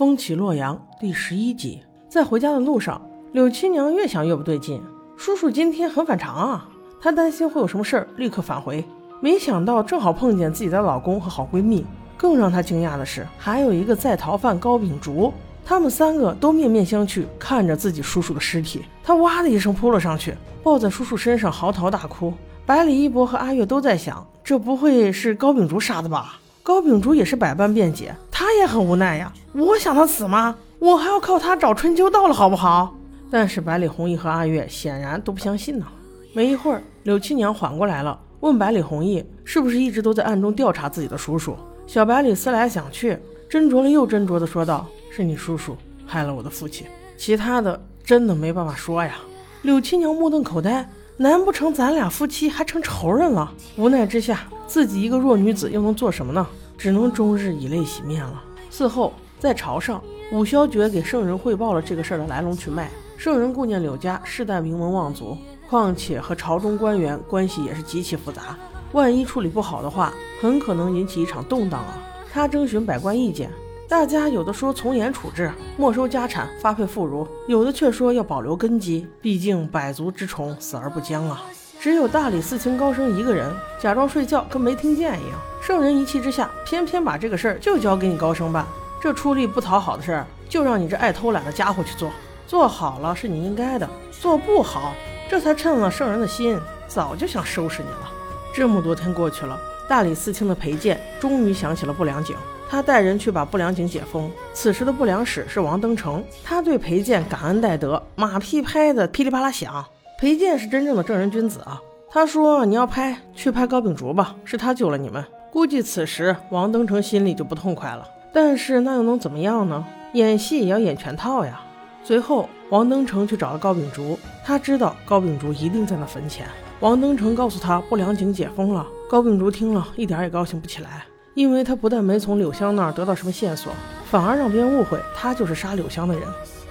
风起洛阳第十一集，在回家的路上，柳七娘越想越不对劲。叔叔今天很反常啊，她担心会有什么事儿，立刻返回。没想到正好碰见自己的老公和好闺蜜。更让她惊讶的是，还有一个在逃犯高秉烛。他们三个都面面相觑，看着自己叔叔的尸体。她哇的一声扑了上去，抱在叔叔身上嚎啕大哭。百里一博和阿月都在想，这不会是高秉烛杀的吧？高秉烛也是百般辩解，他也很无奈呀。我想他死吗？我还要靠他找春秋到了，好不好？但是百里弘毅和阿月显然都不相信呢。没一会儿，柳七娘缓过来了，问百里弘毅是不是一直都在暗中调查自己的叔叔。小百里思来想去，斟酌了又斟酌的说道：“是你叔叔害了我的父亲，其他的真的没办法说呀。”柳七娘目瞪口呆，难不成咱俩夫妻还成仇人了？无奈之下。自己一个弱女子又能做什么呢？只能终日以泪洗面了。嗣后，在朝上，武萧爵给圣人汇报了这个事儿的来龙去脉。圣人顾念柳家世代名门望族，况且和朝中官员关系也是极其复杂，万一处理不好的话，很可能引起一场动荡啊。他征询百官意见，大家有的说从严处置，没收家产，发配妇孺；有的却说要保留根基，毕竟百足之虫，死而不僵啊。只有大理寺卿高升一个人假装睡觉，跟没听见一样。圣人一气之下，偏偏把这个事儿就交给你高升办。这出力不讨好的事儿，就让你这爱偷懒的家伙去做。做好了是你应该的，做不好，这才趁了圣人的心，早就想收拾你了。这么多天过去了，大理寺卿的裴健终于想起了不良警，他带人去把不良警解封。此时的不良使是王登成，他对裴健感恩戴德，马屁拍的噼里啪啦响。裴健是真正的正人君子啊！他说：“你要拍，去拍高秉烛吧，是他救了你们。”估计此时王登成心里就不痛快了。但是那又能怎么样呢？演戏也要演全套呀。随后，王登成去找了高秉烛，他知道高秉烛一定在那坟前。王登成告诉他，不良井解封了。高秉烛听了一点也高兴不起来，因为他不但没从柳香那儿得到什么线索，反而让别人误会他就是杀柳香的人。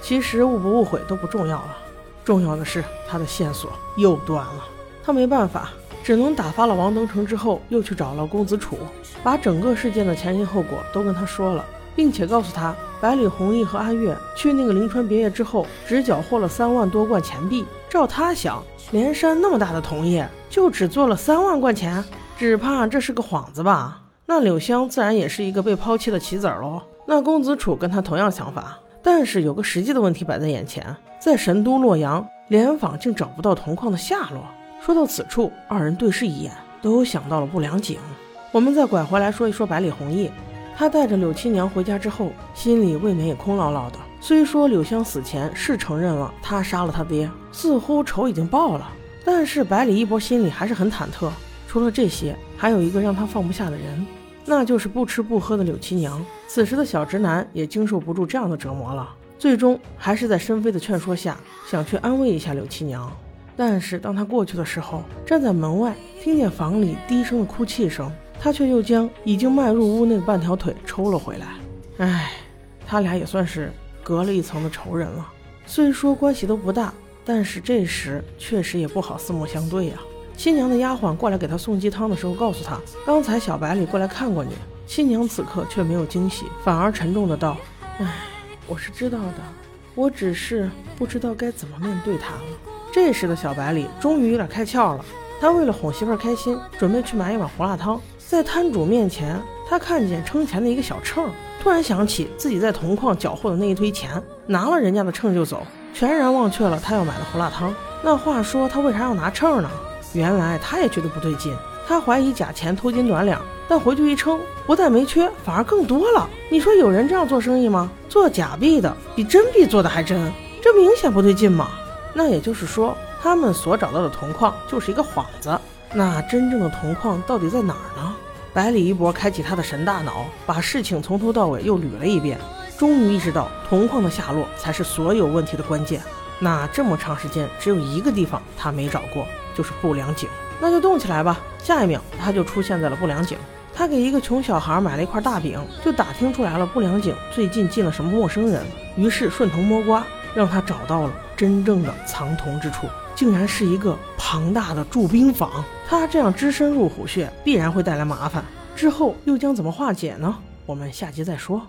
其实误不误会都不重要了。重要的是，他的线索又断了。他没办法，只能打发了王登成之后，又去找了公子楚，把整个事件的前因后果都跟他说了，并且告诉他，百里弘毅和阿月去那个临川别业之后，只缴获了三万多贯钱币。照他想，连山那么大的铜业，就只做了三万贯钱，只怕这是个幌子吧？那柳香自然也是一个被抛弃的棋子喽。那公子楚跟他同样想法。但是有个实际的问题摆在眼前，在神都洛阳，联访竟找不到铜矿的下落。说到此处，二人对视一眼，都想到了不良景。我们再拐回来说一说百里弘毅，他带着柳七娘回家之后，心里未免也空落落的。虽说柳香死前是承认了他杀了他爹，似乎仇已经报了，但是百里一博心里还是很忐忑。除了这些，还有一个让他放不下的人。那就是不吃不喝的柳七娘。此时的小直男也经受不住这样的折磨了，最终还是在申飞的劝说下，想去安慰一下柳七娘。但是当他过去的时候，站在门外，听见房里低声的哭泣声，他却又将已经迈入屋内的半条腿抽了回来。唉，他俩也算是隔了一层的仇人了。虽说关系都不大，但是这时确实也不好四目相对呀。新娘的丫鬟过来给她送鸡汤的时候，告诉她，刚才小白里过来看过你。新娘此刻却没有惊喜，反而沉重的道：“唉，我是知道的，我只是不知道该怎么面对他了。”这时的小白里终于有点开窍了，他为了哄媳妇儿开心，准备去买一碗胡辣汤。在摊主面前，他看见称钱的一个小秤，突然想起自己在铜矿缴获的那一堆钱，拿了人家的秤就走，全然忘却了他要买的胡辣汤。那话说，他为啥要拿秤呢？原来他也觉得不对劲，他怀疑假钱偷斤短两，但回去一称，不但没缺，反而更多了。你说有人这样做生意吗？做假币的比真币做的还真，这明显不对劲嘛。那也就是说，他们所找到的铜矿就是一个幌子。那真正的铜矿到底在哪儿呢？百里一博开启他的神大脑，把事情从头到尾又捋了一遍，终于意识到铜矿的下落才是所有问题的关键。那这么长时间，只有一个地方他没找过。就是不良井，那就动起来吧。下一秒，他就出现在了不良井。他给一个穷小孩买了一块大饼，就打听出来了不良井最近进了什么陌生人。于是顺藤摸瓜，让他找到了真正的藏铜之处，竟然是一个庞大的驻兵房。他这样只身入虎穴，必然会带来麻烦。之后又将怎么化解呢？我们下集再说。